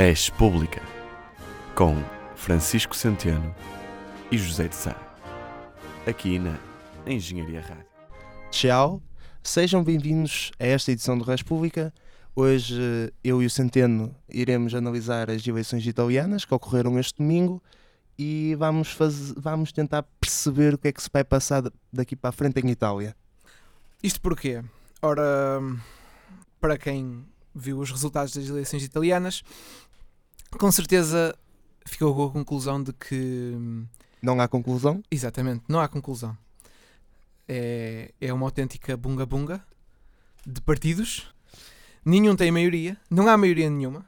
Res Pública, com Francisco Centeno e José de Sá, aqui na Engenharia Rádio. Tchau, sejam bem-vindos a esta edição do Res Pública. Hoje eh, eu e o Centeno iremos analisar as eleições italianas que ocorreram este domingo e vamos, faz... vamos tentar perceber o que é que se vai passar daqui para a frente em Itália. Isto porquê? Ora, para quem viu os resultados das eleições italianas, com certeza ficou com a conclusão de que. Não há conclusão? Exatamente, não há conclusão. É, é uma autêntica bunga-bunga de partidos. Nenhum tem maioria, não há maioria nenhuma.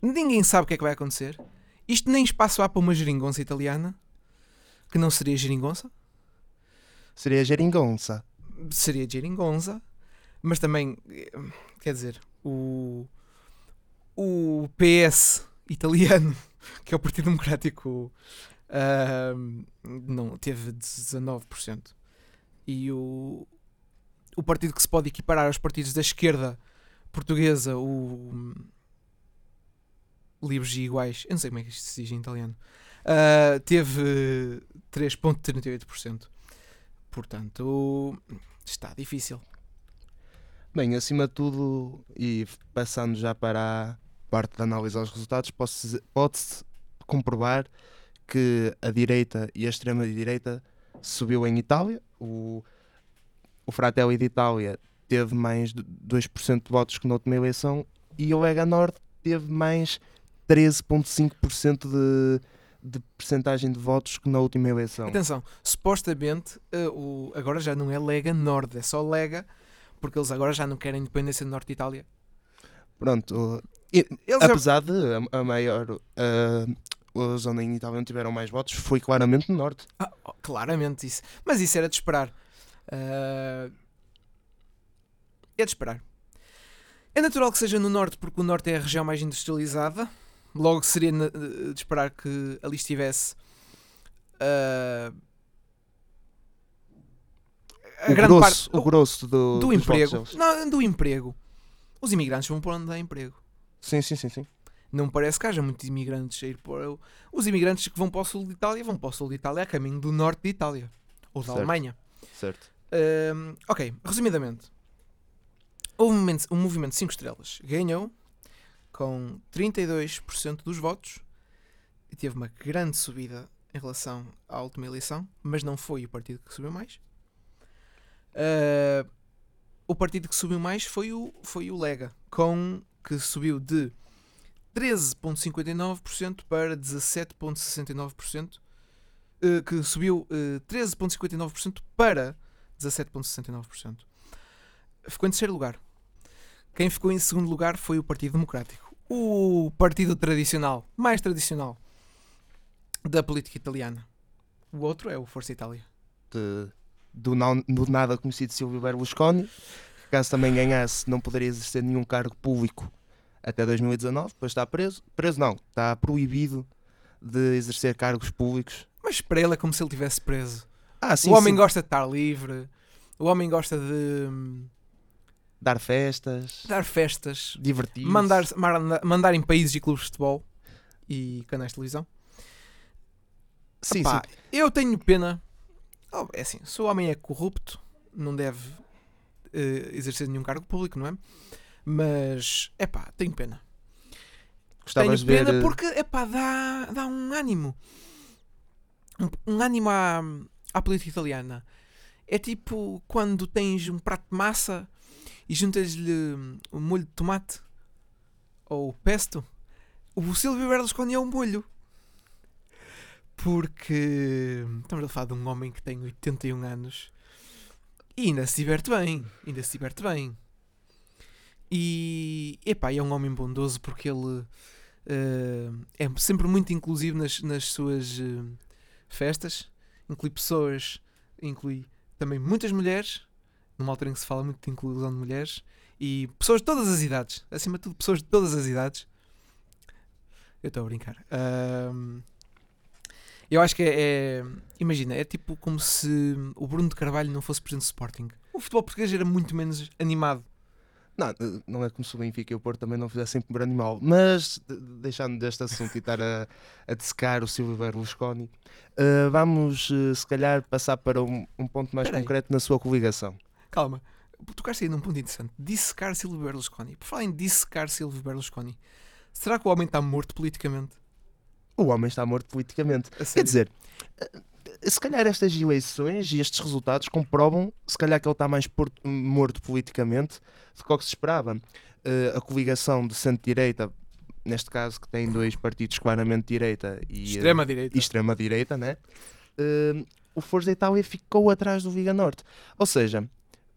Ninguém sabe o que é que vai acontecer. Isto nem espaço há para uma geringonça italiana, que não seria geringonça. Seria geringonça. Seria geringonça, mas também, eh, quer dizer, o, o PS italiano, que é o Partido Democrático, uh, não, teve 19%. E o, o partido que se pode equiparar aos partidos da esquerda portuguesa, o Livres e Iguais, eu não sei como é que isto se diz em italiano, uh, teve 3,38%. Portanto, está difícil. Bem, acima de tudo, e passando já para parte de análise aos resultados, pode-se pode comprovar que a direita e a extrema-direita subiu em Itália. O, o Fratelli de Itália teve mais de 2% de votos que na última eleição e o Lega Nord teve mais 13,5% de, de percentagem de votos que na última eleição. Atenção, supostamente uh, o, agora já não é Lega Nord, é só Lega porque eles agora já não querem independência do Norte de Itália. Pronto, e, apesar de a, a maior uh, a zona em Itália onde tiveram mais votos foi claramente no Norte. Ah, oh, claramente isso. Mas isso era de esperar. Uh, é de esperar. É natural que seja no Norte, porque o Norte é a região mais industrializada. Logo seria de esperar que ali estivesse. Uh, a o grande grosso, parte, o, grosso do, do emprego. Não, do emprego. Os imigrantes vão para onde dá emprego. Sim, sim, sim, sim. Não parece que haja muitos imigrantes a ir para. Os imigrantes que vão para o sul de Itália vão para o sul de Itália a caminho do norte de Itália. Ou da certo. Alemanha. Certo. Um, ok, resumidamente. O movimento, o movimento 5 Estrelas ganhou com 32% dos votos e teve uma grande subida em relação à última eleição, mas não foi o partido que subiu mais. Uh, o partido que subiu mais foi o, foi o Lega, com que subiu de 13,59% para 17,69%, uh, que subiu uh, 13,59% para 17,69%. Ficou em terceiro lugar. Quem ficou em segundo lugar foi o Partido Democrático, o partido tradicional, mais tradicional da política italiana. O outro é o Força Itália. De do, não, do nada conhecido Silvio Berlusconi, caso também ganhasse não poderia exercer nenhum cargo público até 2019, depois está preso. Preso não, está proibido de exercer cargos públicos. Mas para ele é como se ele tivesse preso. Ah, sim, o homem sim. gosta de estar livre, o homem gosta de hum, dar festas, dar festas, divertir mandar, mandar em países e clubes de futebol e canais de televisão. Sim, Epá, sim. Eu tenho pena Oh, é assim, se o homem é corrupto, não deve uh, exercer nenhum cargo público, não é? Mas, é pá, tenho pena. Gostavas tenho pena ver... Porque, é pá, dá, dá um ânimo. Um, um ânimo à, à política italiana. É tipo quando tens um prato de massa e juntas-lhe um molho de tomate ou pesto. O Silvio Berlusconi é um molho. Porque estamos a falar de um homem que tem 81 anos e ainda se diverte bem. Ainda se diverte bem. E epá, é um homem bondoso porque ele uh, é sempre muito inclusivo nas, nas suas uh, festas. Inclui pessoas, inclui também muitas mulheres, numa altura em que se fala muito de inclusão de mulheres, e pessoas de todas as idades. Acima de tudo, pessoas de todas as idades. Eu estou a brincar. Uh, eu acho que é, é, Imagina, é tipo como se o Bruno de Carvalho não fosse presidente do Sporting. O futebol português era muito menos animado. Não, não é como se o Benfica e o Porto também não fizessem por animal, mas de- deixando deste assunto e estar a, a o Silvio Berlusconi, eh, vamos eh, se calhar passar para um, um ponto mais Espera aí. concreto na sua coligação. Calma, tocaste aí num ponto interessante. Dissecar Silvio Berlusconi. Por falar em dissecar Silvio Berlusconi, será que o homem está morto politicamente? O homem está morto politicamente. Quer dizer, eh, se calhar estas eleições e estes resultados comprovam, se calhar que ele está mais morto politicamente do que o que se esperava. Eh, a coligação de centro-direita, neste caso que tem dois partidos claramente direita e, eh, Extrema-direita. e extrema-direita, né? Eh, o Força Itália ficou atrás do Liga Norte. Ou seja,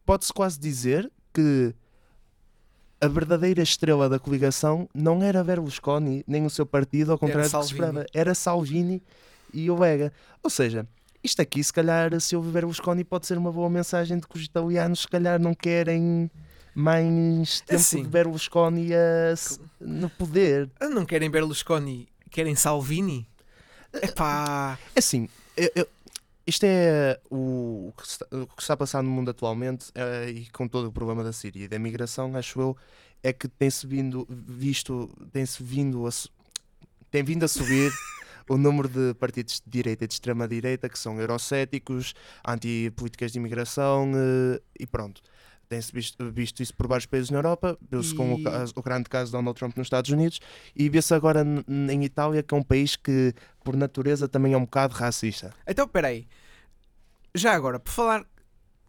pode-se quase dizer que a verdadeira estrela da coligação não era Berlusconi nem o seu partido, ao contrário do que se esperava. Era Salvini e o Lega. Ou seja, isto aqui, se calhar, se houve Berlusconi, pode ser uma boa mensagem de que os italianos, se calhar, não querem mais tempo Assim. de Berlusconi a no poder. Ah, Não querem Berlusconi, querem Salvini? Epá. É Assim, eu- eu- isto é o, que está, o que está a passar no mundo atualmente eh, e com todo o problema da Síria e da migração, acho eu, é que tem-se vindo, visto, tem-se vindo a, tem vindo a subir o número de partidos de direita e de extrema-direita que são eurocéticos, anti-políticas de imigração eh, e pronto. Tem-se visto, visto isso por vários países na Europa, viu-se com o, E- o grande caso de Donald Trump nos Estados Unidos e vê-se agora em Itália, que é um país que, por natureza, também é um bocado racista. Então, peraí. Já agora, por falar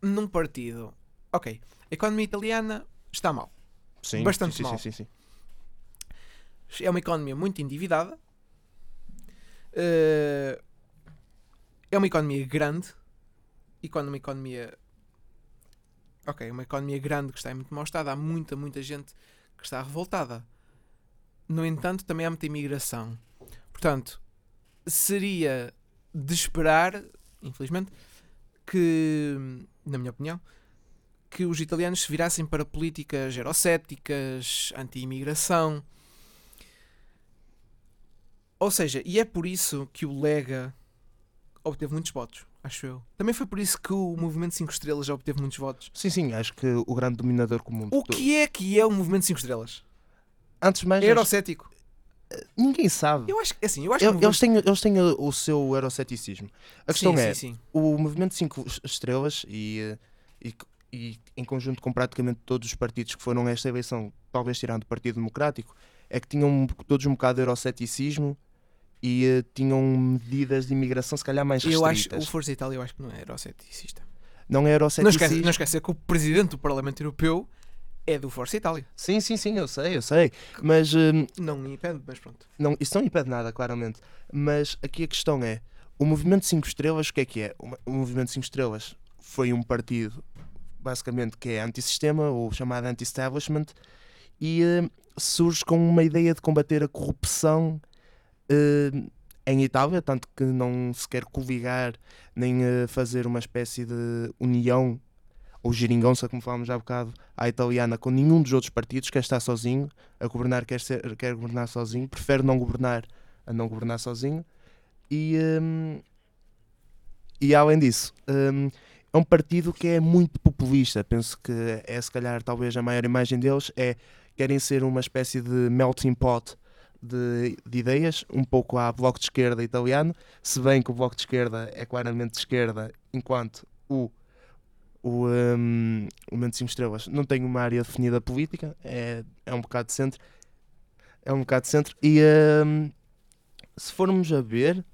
num partido. Ok, a economia italiana está mal. Sim, Bastante sim, sim, mal. sim, sim. É uma economia muito endividada. Eh, É uma economia grande. E quando uma economia. Ok, uma economia grande que está em muito mau estado, há muita, muita gente que está revoltada. No entanto, também há muita imigração. Portanto, seria de esperar, infelizmente, que, na minha opinião, que os italianos se virassem para políticas eurocéticas, anti-imigração. Ou seja, e é por isso que o Lega obteve muitos votos, acho eu. Também foi por isso que o Movimento 5 Estrelas já obteve muitos votos. Sim, sim, acho que o grande dominador comum. O que é que é o Movimento 5 Estrelas? Antes de mais, É eurocético. ninguém sabe. Eu acho assim, eu acho Eu- que o Eles têm, eles têm o o seu euroceticismo. A questão sim, é, sim, sim. o movimento 5 estrelas e, eh, e, e em conjunto com praticamente todos os partidos que foram a esta eleição, talvez tirando o Partido Democrático, é que tinham todos um bocado de euroceticismo e eh, tinham medidas de imigração se calhar mais Eu acho, restritas. o Força Itália eu acho que não é euroceticista. Não é Não euroceticismo. esquece, não esquece que o Presidente do Parlamento Europeu é do Força Itália. Sim, sim, sim, eu sei, eu sei. Mas eh, Não me impede, mas pronto. Não, isso não impede nada, claramente. Mas aqui a questão é: o Movimento 5 Estrelas, o que é que é? O Movimento 5 Estrelas foi um partido, basicamente, que é antissistema, ou chamado anti-establishment, e eh, surge com uma ideia de combater a corrupção eh, em Itália, tanto que não se quer coligar nem eh, fazer uma espécie de união ou geringonça, como falámos já há bocado, à italiana, com nenhum dos outros partidos, quer estar sozinho, a governar quer, ser, quer governar sozinho, prefere não governar a não governar sozinho. E, hum, e além disso, hum, é um partido que é muito populista. Penso que é se calhar talvez a maior imagem deles é querem ser uma espécie de melting pot de, de ideias, um pouco à bloco de esquerda italiano, se bem que o bloco de esquerda é claramente de esquerda, enquanto o o, um, o Movimento 5 Estrelas não tem uma área definida política, é, é um bocado de centro. É um bocado de centro. E um, se formos a ver,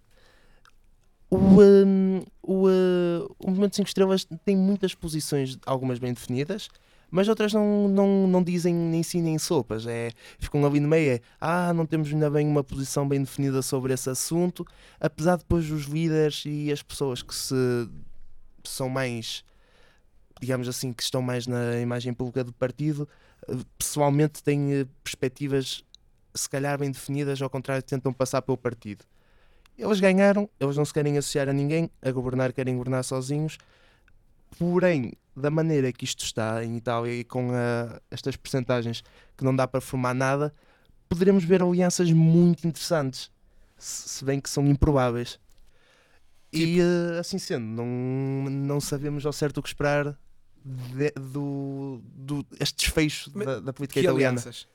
o, um, o, uh, o Movimento 5 Estrelas tem muitas posições, algumas bem definidas, mas outras não, não, não dizem nem sim nem sopas. É, ficam ali no meio, é ah, não temos ainda bem uma posição bem definida sobre esse assunto, apesar de depois os líderes e as pessoas que se são mais digamos assim, que estão mais na imagem pública do partido, eh, pessoalmente têm eh, perspectivas se calhar bem definidas, ao contrário, tentam passar pelo partido. Eles ganharam, eles não se querem associar a ninguém, a governar querem governar sozinhos, porém, da maneira que isto está em Itália e com a- estas percentagens que não dá para formar nada, poderemos ver alianças muito interessantes, se bem que são improváveis. E eh, assim sendo, não, não sabemos ao certo o que esperar de- do, do este desfecho Mas da, da política Que italiana. alianças?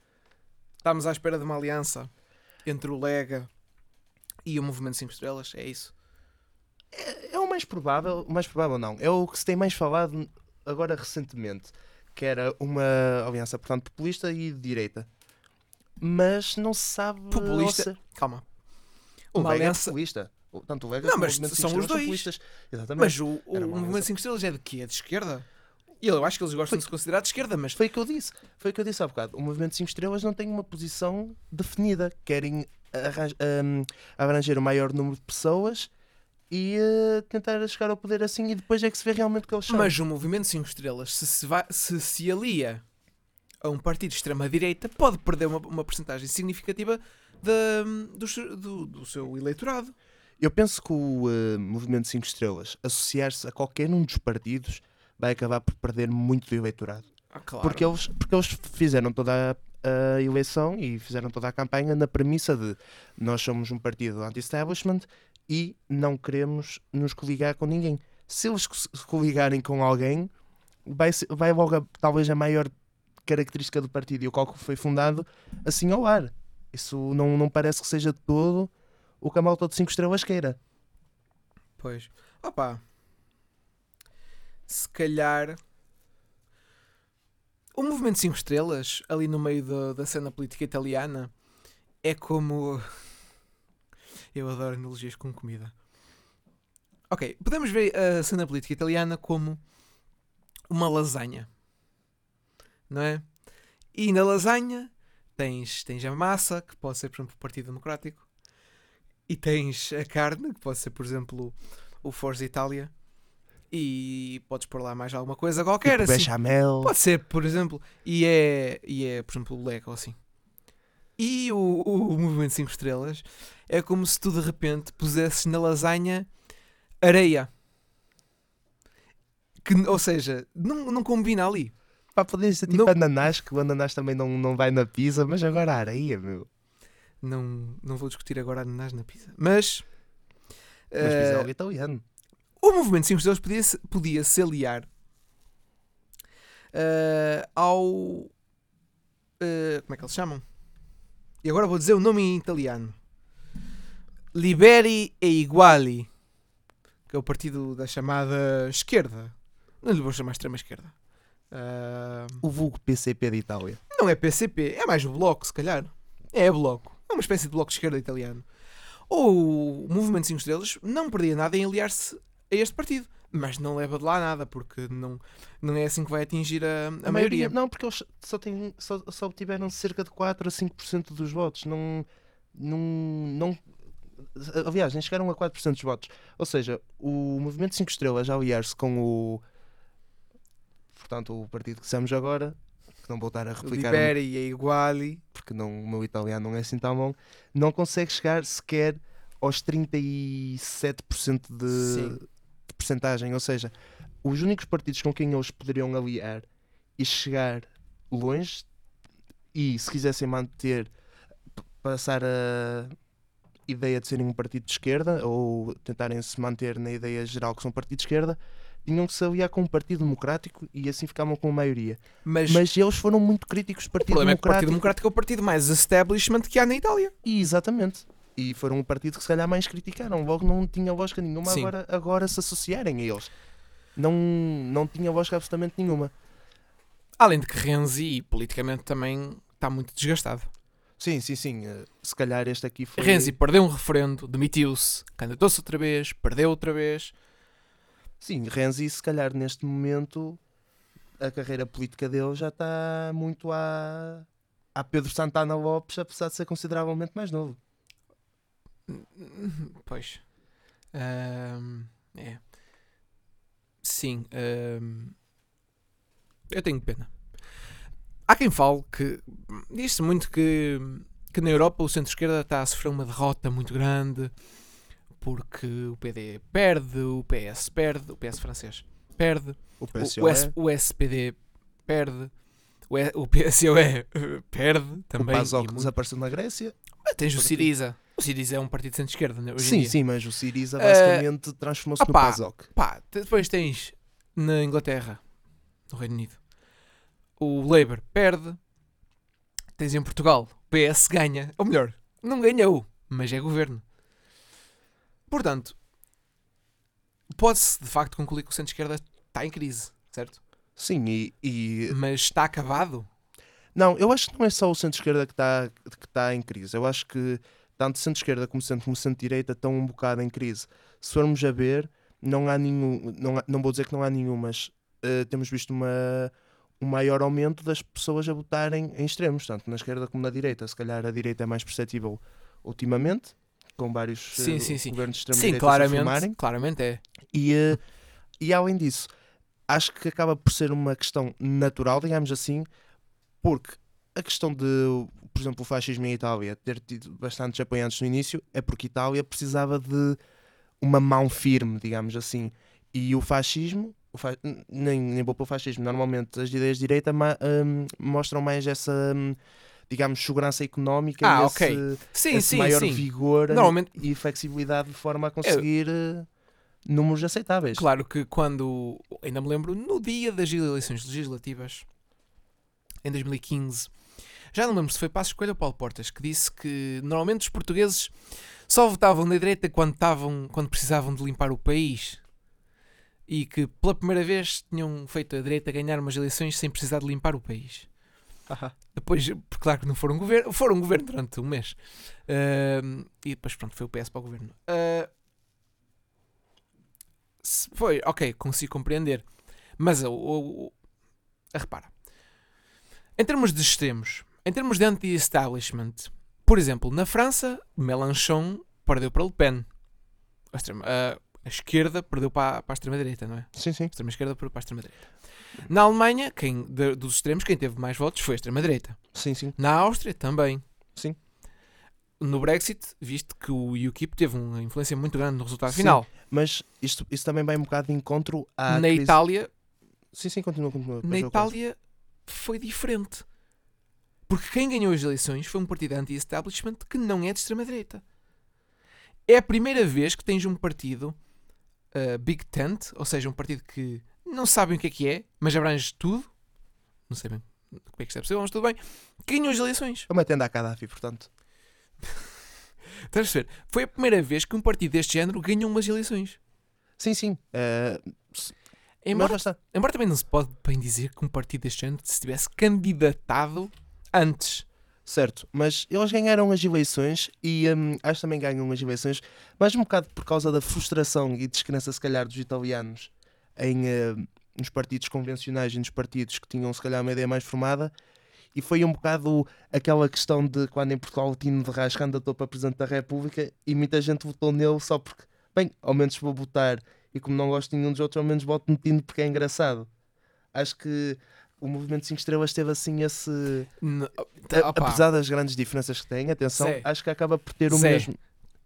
Estamos à espera de uma aliança entre o Lega e o Movimento 5 Estrelas, é isso? É, é o mais provável, o mais provável não. É o que se tem mais falado agora recentemente, que era uma aliança, portanto, populista e de direita. Mas não se sabe. Populista? Calma. O Uma Lega aliança- é populista. Tanto o Lega Não, mas são os dois. populistas. Exatamente. Mas o, o Movimento aliança. 5 Estrelas é de quê? É de esquerda? Eu acho que eles gostam de se considerar de esquerda, mas Foi o que eu disse. Foi o que eu disse há bocado. O Movimento 5 Estrelas não tem uma posição definida. Querem hum, abranger o maior número de pessoas e eh, tentar chegar ao poder assim e depois é que se vê realmente o que eles são. Mas o Movimento 5 Estrelas, se se, vai- se se alia a um partido de extrema-direita, pode perder uma, uma porcentagem significativa da- do, seu- do- do seu eleitorado. Eu penso que o eh, Movimento 5 Estrelas associar-se a qualquer um dos partidos vai acabar por perder muito do eleitorado. Ah, claro. Porque, eles, porque eles fizeram toda a, a eleição e fizeram toda a campanha na premissa de nós somos um partido anti-establishment e não queremos nos coligar com ninguém. Se eles se coligarem com alguém, vai, vai logo a- talvez a maior característica do partido e o qual foi fundado assim ao ar. Isso não, não parece que seja todo o que a malta de 5 estrelas queira. Pois. Opa. Se calhar. O movimento 5 estrelas, ali no meio da- da cena política italiana, é como. Eu adoro analogias com comida. Ok, podemos ver a cena política italiana como uma lasanha. Não é? E na lasanha tens, tens a massa, que pode ser, por exemplo, o Partido Democrático, e tens a carne, que pode ser, por exemplo, o Forza Itália, e podes pôr lá mais alguma coisa qualquer. Tipo assim. bechamel. Pode ser, por exemplo, e é, e é por exemplo, o Lego assim. E o, o Movimento 5 Estrelas é como se tu de repente pusesses na lasanha areia. Que, ou seja, não, não combina ali. Pá, podia ser tipo Não- ananás, que o ananás também não, não vai na pizza, mas agora a areia, meu. Não, não vou discutir agora ananás na pizza. Mas, Mas eh, pizza é algo italiano. o Movimento 5 Estrelas podia, se- podia se aliar eh, ao. eh, como é que eles chamam? E agora vou dizer o nome em italiano: Liberi e Iguali, que é o partido da chamada esquerda. Não lhe vou chamar extrema esquerda. Eh, O vulgo PCP de Itália. não é PCP, é mais o Bloco, se calhar. É Bloco. É uma espécie de Bloco de esquerda italiano. Ou o Movimento 5 Estrelas não perdia nada em aliar-se a este partido. Mas não leva de lá nada, porque não, não é assim que vai atingir a, a, maioria. Não, porque eles só, têm, só, só obtiveram cerca de 4 a 5% dos votos. Não, não, não. Aliás, nem chegaram a 4% dos votos. Ou seja, o Movimento 5 Estrelas, a aliar-se com o. Portanto, o partido que estamos agora, que não voltar a replicar, Liberi e a Iguali. porque não, o meu italiano não é assim tão bom, não consegue chegar sequer aos 37% de, Sim. Percentagem. Ou seja, os únicos partidos com quem eles poderiam aliar e chegar longe, e se quisessem manter, passar a ideia de serem um partido de esquerda, ou tentarem se manter na ideia geral que são um partido de esquerda, tinham que se aliar com um partido democrático e assim ficavam com a maioria. Mas, Mas eles foram muito críticos do o Partido problema é o Democrático. Partido Democrático é o partido mais establishment que há na Itália. E, exatamente. E foram um partido que se calhar mais criticaram. Logo não tinha lógica nenhuma Sim. agora, agora se associarem a eles. Não, não tinha lógica absolutamente nenhuma. Além de que Renzi, politicamente, também está muito desgastado. Sim, sim, sim. eh, Se calhar este aqui foi. Renzi perdeu um referendo, demitiu-se, candidatou-se outra vez, perdeu outra vez. Sim, Renzi, se calhar neste momento a carreira política dele já está muito a, a Pedro Santana Lopes, apesar de ser consideravelmente mais novo. Pois. É. Sim. eu tenho pena. Há quem fale que. Diz-se muito que, que na Europa o centro-esquerda está a sofrer uma derrota muito grande porque o PD perde, o PS perde, o PS francês perde, O o, PSOE, o, S- o SPD perde, o, E- o PSOE perde o também. PASOK e muito. desapareceu na Grécia. Ah, Tens o. Siriza. O Siriza é um partido de centro-esquerda, né, hoje em Sim, dia. sim, mas o Siriza basicamente transformou-se no opá. PASOK. Pá, te- depois tens na Inglaterra no Reino Unido. O Labour perde. Tens em Portugal, o PS ganha. Ou melhor, não ganhou, mas é governo. Portanto, pode-se de facto concluir que o centro-esquerda está em crise, certo? Sim, e, e- Mas está acabado? Não, eu acho que não é só o centro-esquerda que está que tá em crise. Eu acho que tanto centro-esquerda como centro como centro-direita estão um bocado em crise. Se formos a ver, não há nenhum. Não, há- não vou dizer que não há nenhum, mas eh, temos visto uma, um maior aumento das pessoas a votarem em extremos, tanto na esquerda como na direita. Se calhar a direita é mais perceptível ultimamente, com vários eh, Sim, sim, sim. governos de Sim, claramente, formarem. claramente é. E, eh, e além disso, acho que acaba por ser uma questão natural, digamos assim, porque a questão de, por exemplo, o fascismo em Itália ter tido bastantes apoiantes no início é porque Itália precisava de uma mão firme, digamos assim. E o fascismo, o fa- nem, nem vou para o fascismo, normalmente as ideias de direita hum, mostram mais essa, hum, digamos, segurança económica Ah, e esse, Sim, esse sim, maior sim. vigor Normalmente, e flexibilidade de forma a conseguir eh, números aceitáveis. claro que quando. Ainda me lembro, no dia das eleições legislativas, em 2015, já não lembro se foi Passos Coelho ou Paulo Portas, que disse que normalmente os portugueses só votavam na direita quando, estavam, quando precisavam de limpar o país. E que pela primeira vez tinham feito a direita ganhar umas eleições sem precisar de limpar o país. Ahá. Depois, porque claro que não foram governo, foram governo durante um mês. Ahm, e depois, pronto, foi o PS para o governo. Se- foi, ok, consigo compreender. Mas, o, repara, em termos de extremos, em termos de anti-establishment, por exemplo, na França, Mélenchon perdeu para Le Pen. A, extrema- a- a esquerda perdeu para, para a extrema-direita, não é? Sim, sim. A extrema-esquerda perdeu para a extrema-direita. Na Alemanha, quem, de- dos extremos, quem teve mais votos foi a extrema-direita. Sim, sim. Na Áustria também. Sim. No Brexit, visto que o UKIP teve uma influência muito grande no resultado Sim, final. Mas isto, isso também vai um bocado de encontro à na crise- Itália, Sim, sim, continua, continua. na. Itália foi diferente. Porque quem ganhou as eleições foi um partido anti-establishment que não é de extrema-direita. É a primeira vez que tens um partido uh, Big Tent, ou seja, um partido que não sabem o que é que é, mas abrange tudo. Não sei bem como é que isto é possível, mas tudo bem. Que ganhou as eleições. É uma tenda a Gaddafi, portanto. Estás a ver? Foi a primeira vez que um partido deste género ganhou umas eleições. Sim, sim. mas Embora, embora também não se pode bem dizer que um partido deste género se tivesse candidatado antes. Certo, mas eles ganharam as eleições e hum, acho que também ganham as eleições, mas um bocado por causa da frustração e descrença, se calhar, dos italianos em, eh, nos partidos convencionais e nos partidos que tinham, se calhar, uma ideia mais formada. E foi um bocado aquela questão de quando em Portugal o Tino de Rás candidatou para Presidente da República e muita gente votou nele só porque, bem, ao menos vou votar e como não gosto de nenhum dos outros, ao menos voto no Tino porque é engraçado. Acho que o Movimento 5 Estrelas teve assim esse. N- A- Opa, apesar das grandes diferenças que tem, atenção, Zé. acho que acaba por ter o Zé. mesmo.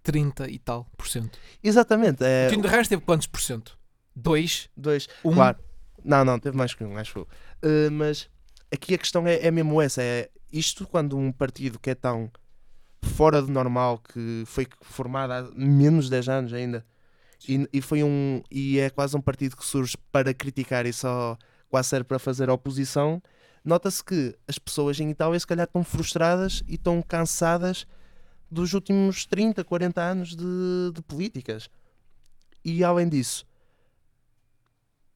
30 e tal por cento. Exatamente, é O Tino de Reis teve quantos por cento? 2? dois. 1? Claro. Não, não, teve mais que um, acho eu. Uh, mas aqui a questão é, é mesmo essa: é isto quando um partido que é tão fora do normal, que foi formado há menos de 10 anos ainda, e, e foi um. e é quase um partido que surge para criticar e só quase serve para fazer oposição. Nota-se que as pessoas em Itália se calhar estão frustradas e estão cansadas dos últimos 30, 40 anos de, de políticas. E além disso,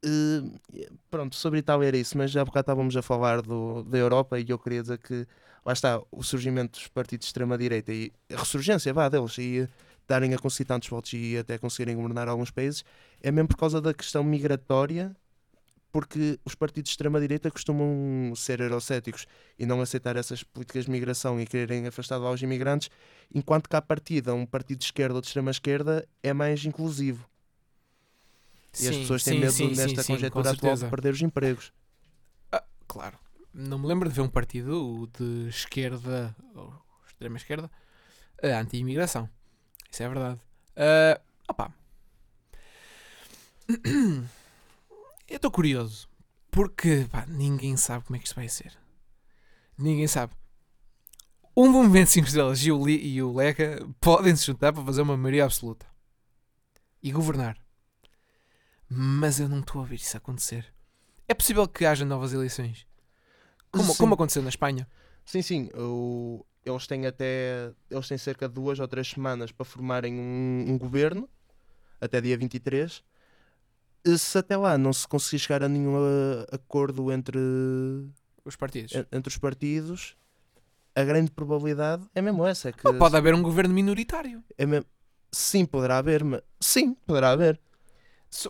eh, pronto, sobre Itália era isso, mas já há bocado estávamos a falar do, da Europa e eu queria dizer que lá está o surgimento dos partidos de extrema-direita e a ressurgência vá, deles e darem a conseguir tantos votos e até conseguirem governar alguns países é mesmo por causa da questão migratória porque os partidos de extrema-direita costumam ser eurocéticos e não aceitar essas políticas de migração e quererem afastar lá os imigrantes, enquanto que à partida um partido de esquerda ou de extrema-esquerda é mais inclusivo. E as pessoas têm medo nesta conjetura atual de perder os empregos. Claro. Não me lembro de ver um partido de esquerda ou extrema esquerda eh, anti-imigração. Isso é verdade. Ah, opa. Eu estou curioso. Porque pá, ninguém sabe como é que isto vai ser. Ninguém sabe. Um movimento 5 estrelas e o, Li- e o Lega podem se juntar para fazer uma maioria absoluta e governar. Mas eu não estou a ver isso acontecer. É possível que haja novas eleições? Como, Sim. como aconteceu na Espanha? Sim, sim. o- eles têm até. Eles têm cerca de duas ou três semanas para formarem um, um governo, até dia 23. E Se até lá não se conseguir chegar a nenhum uh, acordo entre, Os partidos. en- entre os partidos, a grande probabilidade é mesmo essa. É que Ou pode haver um governo minoritário. é mesmo- sim, poderá haver, mas. Sim, poderá haver.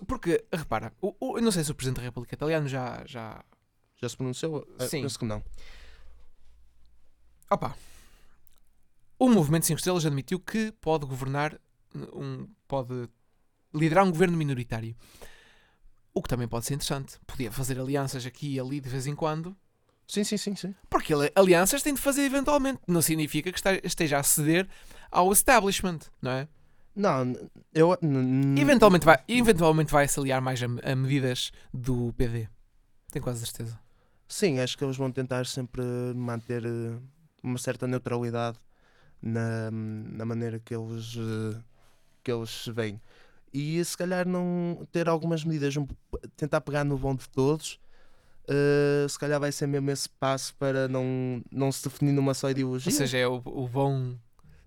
Porque, repara, o, o- eu não sei se o Presidente da República Italiano já. já... Já se pronunciou? Ah, Sim. Penso que não. Opa! O Movimento 5 Estrelas admitiu que pode governar um. pode liderar um governo minoritário. O que também pode ser interessante. Podia fazer alianças aqui e ali de vez em quando. Sim, sim, sim, sim. Porque ele- alianças tem de fazer eventualmente. Não significa que esteja a ceder ao establishment, não é? Não, eu. Eventualmente vai, eventualmente vai se aliar mais a, a medidas do PD. Tenho quase certeza. Sim, acho que eles vão tentar sempre manter eh, uma certa neutralidade na, na maneira que eles, eh, que eles se veem. E se calhar não ter algumas medidas, tentar pegar no bom de todos, eh, se calhar vai ser mesmo esse passo para não, não se definir numa só ideologia. Ou seja, é o, o bom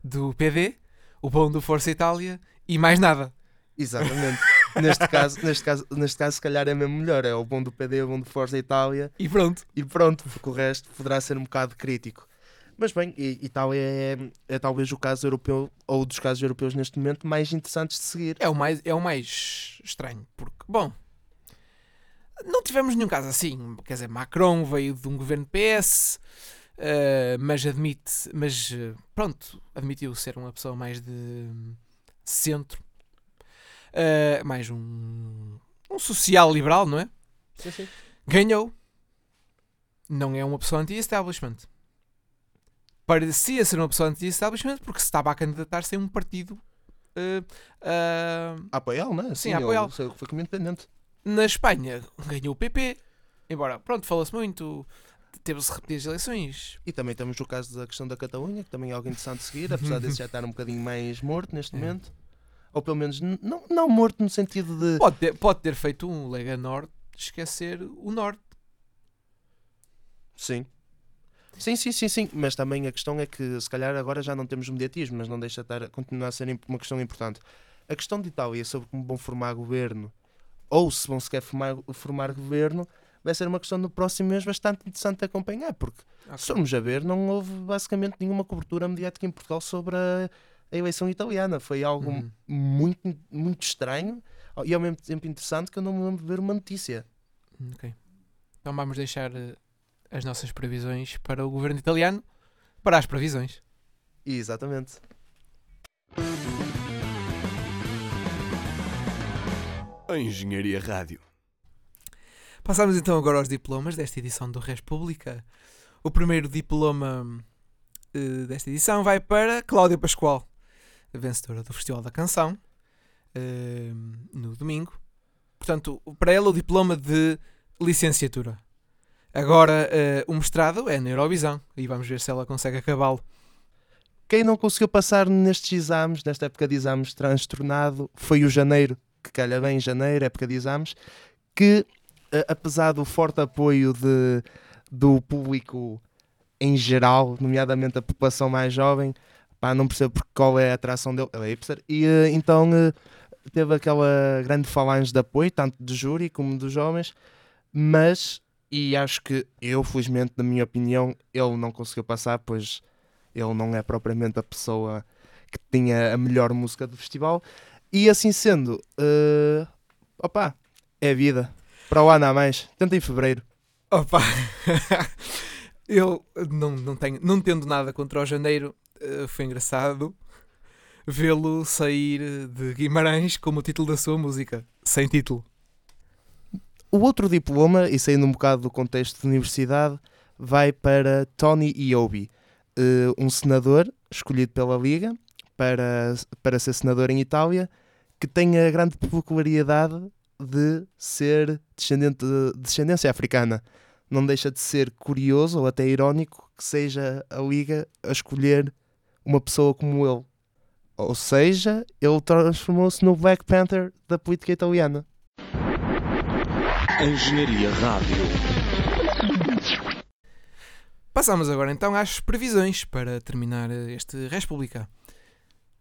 do PD, o bom do Força Itália e mais nada. Exatamente. neste, caso, neste, caso, neste caso, se calhar é mesmo melhor. É o bom do PD, o bom do Forza Itália E pronto. e pronto, porque o resto poderá ser um bocado crítico. Mas bem, e, Itália é, é talvez o caso europeu, ou dos casos europeus neste momento, mais interessantes de seguir. É o mais, é o mais estranho. Porque, bom, não tivemos nenhum caso assim. Quer dizer, Macron veio de um governo PS, eh, mas admite, mas eh, pronto, admitiu ser uma pessoa mais de centro, Eh, mais um, um social liberal, não é? Sim, sim. Ganhou. Não é uma pessoa anti-establishment. Parecia ser uma pessoa anti-establishment porque se estava a candidatar-se a um partido eh, ah, A apoiá-lo, não é? Sim, a apoiá-lo. Foi como independente. na Espanha ganhou o PP. Embora, pronto, fala-se muito. Teve-se repetidas eleições. E também temos o caso da questão da Catalunha, que também é algo interessante de seguir, apesar desse já estar um bocadinho mais morto neste É. momento. Ou pelo menos, não, não morto no sentido de. Pode ter, pode ter feito um Lega Norte esquecer o Norte. Sim. Sim, sim, sim, sim. Mas também a questão é que se calhar agora já não temos mediatismo, mas não deixa de estar, continuar a ser uma questão importante. A questão de Itália sobre como vão formar governo, ou se vão sequer formar, formar governo, vai ser uma questão no próximo mês bastante interessante de acompanhar, porque se formos a ver, não houve basicamente nenhuma cobertura mediática em Portugal sobre a, a eleição italiana. Foi algo Uhum. muito, muito estranho e ao mesmo tempo interessante que eu não me lembro de ver uma notícia. Ok. Então vamos deixar eh, as nossas previsões para o governo italiano para as previsões. Exatamente. A Engenharia Rádio. Passamos então agora aos diplomas desta edição do República. O primeiro diploma eh, desta edição vai para Cláudia Pascoal, a vencedora do Festival da Canção, eh, no domingo. Portanto, para ela o diploma de licenciatura. Agora eh, o mestrado é na Eurovisão e vamos ver se ela consegue acabá-lo. Quem não conseguiu passar nestes exames, nesta época de exames transtornado, foi o janeiro, que calha bem janeiro, época de exames, que eh, apesar do forte apoio de, do público em geral, nomeadamente a população mais jovem, pá, não percebo qual é a atração dele, ele é hipster, e eh, então teve aquela grande falange de apoio, tanto do júri como dos jovens, mas, e acho que eu, felizmente, na minha opinião, ele não conseguiu passar, pois ele não é propriamente a pessoa que tinha a melhor música do festival. E assim sendo, eh, opá, é vida. Para o ano a mais, tenta em fevereiro. Opa! Eu não, não, tenho, não tendo nada contra o janeiro, eh, foi engraçado vê-lo sair de Guimarães como o título da sua música, sem título. O outro diploma, e saindo um bocado do contexto de universidade, vai para Tony Iobi, eh, um senador escolhido pela Liga para, para ser senador em Itália, que tem a grande peculiaridade de ser descendente de descendência africana. Não deixa de ser curioso ou até irónico que seja a Liga a escolher uma pessoa como ele. Ou seja, ele transformou-se no Black Panther da política italiana. Engenharia Rádio. Passamos agora então às previsões para terminar este República.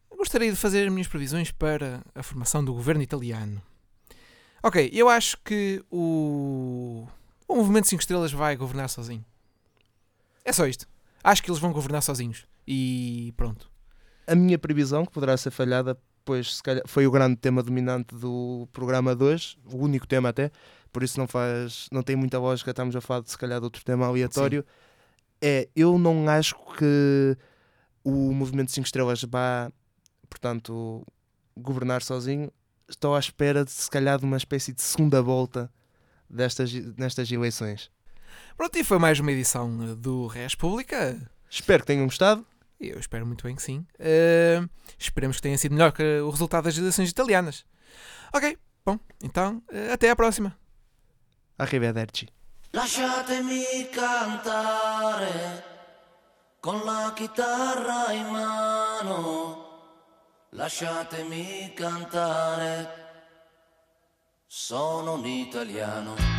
Gostaria de fazer as minhas previsões para a formação do governo italiano. Ok, eu acho que o, o Movimento 5 Estrelas vai governar sozinho. É só isto. Acho que eles vão governar sozinhos. E pronto. A minha previsão, que poderá ser falhada, pois se calhar, foi o grande tema dominante do programa de hoje, o único tema até, por isso não faz, não tem muita lógica, estamos a falar de se calhar de outro tema aleatório. É, eu não acho que o Movimento 5 Estrelas vá, portanto, governar sozinho. Estou à espera de se calhar de uma espécie de segunda volta destas, nestas eleições. Pronto, e foi mais uma edição do República. Espero que tenham gostado. Eu espero muito bem que sim. Uh, esperemos que tenha sido melhor que o resultado das eleições italianas. Ok, bom, então uh, até à próxima. Arrivederci. Lasciatemi cantare con la chitarra in mano. Lasciatemi cantare. Sono un italiano.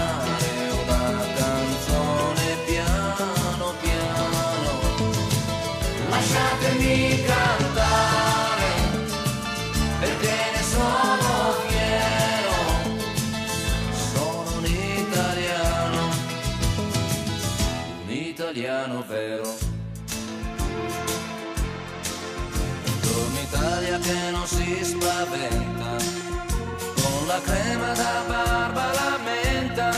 italiano vero. Buongiorno Italia che non si spaventa, con la crema da barba la menta,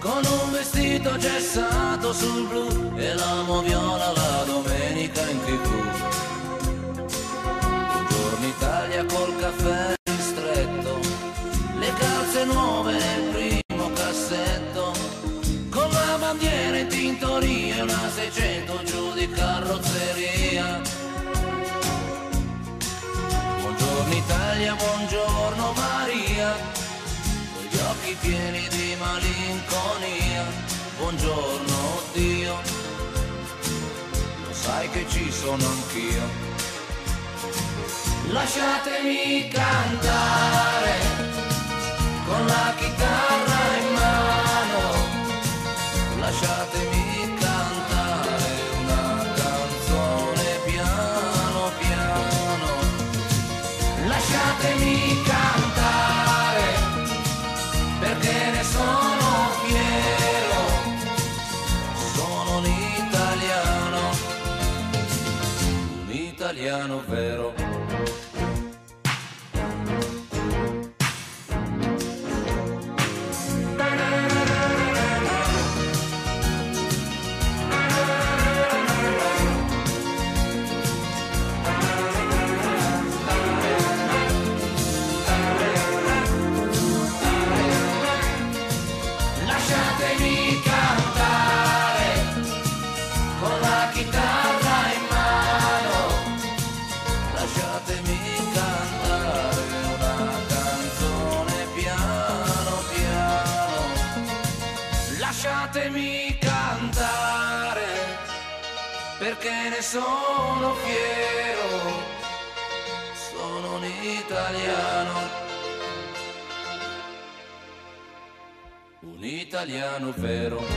con un vestito gessato sul blu e l'amo viola la domenica in tv. Buongiorno Italia col caffè occhi pieni di malinconia. Buongiorno Dio, lo sai che ci sono anch'io. Lasciatemi cantare con la chitarra in mano. Lasciatemi italiano vero. Italiano vero.